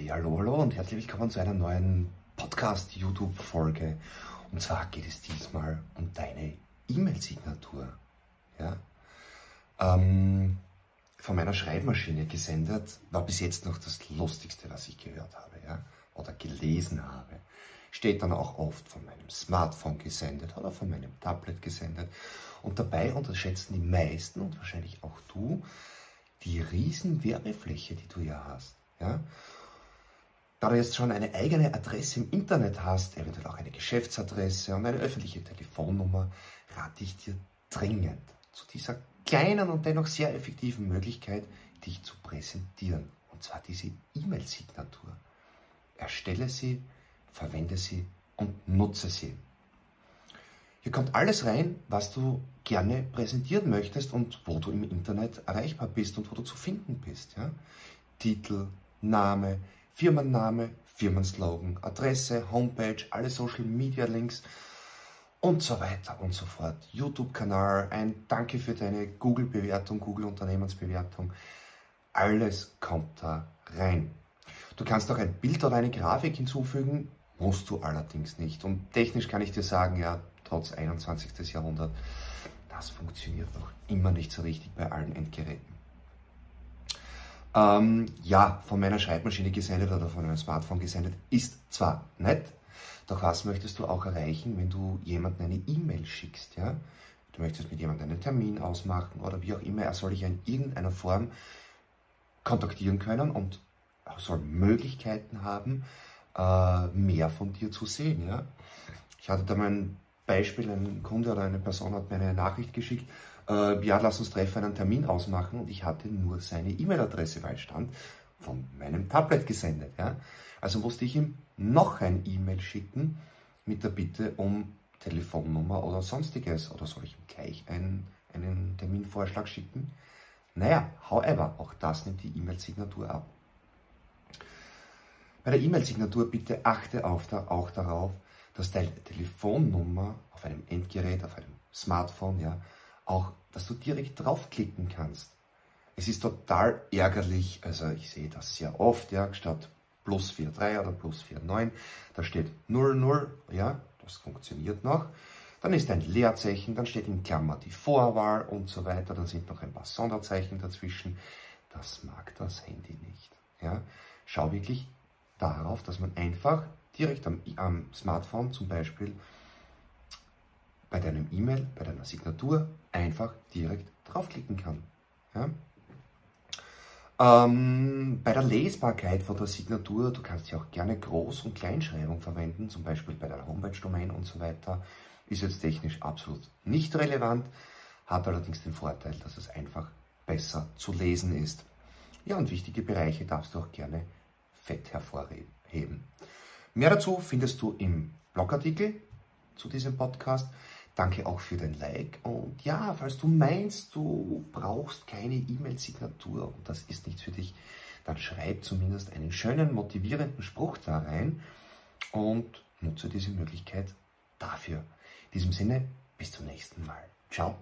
Hey, hallo, hallo und herzlich willkommen zu einer neuen Podcast-YouTube-Folge. Und zwar geht es diesmal um deine E-Mail-Signatur. Ja? Ähm, von meiner Schreibmaschine gesendet war bis jetzt noch das Lustigste, was ich gehört habe ja? oder gelesen habe. Steht dann auch oft von meinem Smartphone gesendet oder von meinem Tablet gesendet. Und dabei unterschätzen die meisten und wahrscheinlich auch du die riesen Werbefläche, die du ja hast. Ja? Da du jetzt schon eine eigene Adresse im Internet hast, eventuell auch eine Geschäftsadresse und eine öffentliche Telefonnummer, rate ich dir dringend zu dieser kleinen und dennoch sehr effektiven Möglichkeit, dich zu präsentieren. Und zwar diese E-Mail-Signatur. Erstelle sie, verwende sie und nutze sie. Hier kommt alles rein, was du gerne präsentieren möchtest und wo du im Internet erreichbar bist und wo du zu finden bist. Ja? Titel, Name, Firmenname, Firmenslogan, Adresse, Homepage, alle Social Media Links und so weiter und so fort. YouTube-Kanal, ein Danke für deine Google-Bewertung, Google-Unternehmensbewertung. Alles kommt da rein. Du kannst auch ein Bild oder eine Grafik hinzufügen, musst du allerdings nicht. Und technisch kann ich dir sagen, ja, trotz 21. Jahrhundert, das funktioniert noch immer nicht so richtig bei allen Endgeräten. Ähm, ja, von meiner Schreibmaschine gesendet oder von meinem Smartphone gesendet, ist zwar nett, doch was möchtest du auch erreichen, wenn du jemandem eine E-Mail schickst, ja? Du möchtest mit jemandem einen Termin ausmachen oder wie auch immer, er soll dich in irgendeiner Form kontaktieren können und soll Möglichkeiten haben, äh, mehr von dir zu sehen, ja? Ich hatte da mal ein Beispiel, ein Kunde oder eine Person hat mir eine Nachricht geschickt, äh, ja, lass uns treffen, einen Termin ausmachen und ich hatte nur seine E-Mail-Adresse, weil stand von meinem Tablet gesendet. Ja? Also musste ich ihm noch ein E-Mail schicken mit der Bitte um Telefonnummer oder sonstiges. Oder soll ich ihm gleich einen, einen Terminvorschlag schicken? Naja, however, auch das nimmt die E-Mail-Signatur ab. Bei der E-Mail-Signatur bitte achte auch darauf, dass deine Telefonnummer auf einem Endgerät, auf einem Smartphone, ja, auch, dass du direkt draufklicken kannst. Es ist total ärgerlich, also ich sehe das sehr oft, ja, statt plus 4,3 oder plus 4,9, da steht 00, ja, das funktioniert noch. Dann ist ein Leerzeichen, dann steht in Klammer die Vorwahl und so weiter, dann sind noch ein paar Sonderzeichen dazwischen. Das mag das Handy nicht. Ja. Schau wirklich darauf, dass man einfach direkt am, am Smartphone zum Beispiel bei deinem E-Mail, bei deiner Signatur einfach direkt draufklicken kann. Ja? Ähm, bei der Lesbarkeit von der Signatur, du kannst ja auch gerne Groß- und Kleinschreibung verwenden, zum Beispiel bei der Homepage-Domain und so weiter. Ist jetzt technisch absolut nicht relevant, hat allerdings den Vorteil, dass es einfach besser zu lesen ist. Ja, und wichtige Bereiche darfst du auch gerne fett hervorheben. Mehr dazu findest du im Blogartikel zu diesem Podcast. Danke auch für dein Like. Und ja, falls du meinst, du brauchst keine E-Mail-Signatur und das ist nichts für dich, dann schreib zumindest einen schönen, motivierenden Spruch da rein und nutze diese Möglichkeit dafür. In diesem Sinne, bis zum nächsten Mal. Ciao.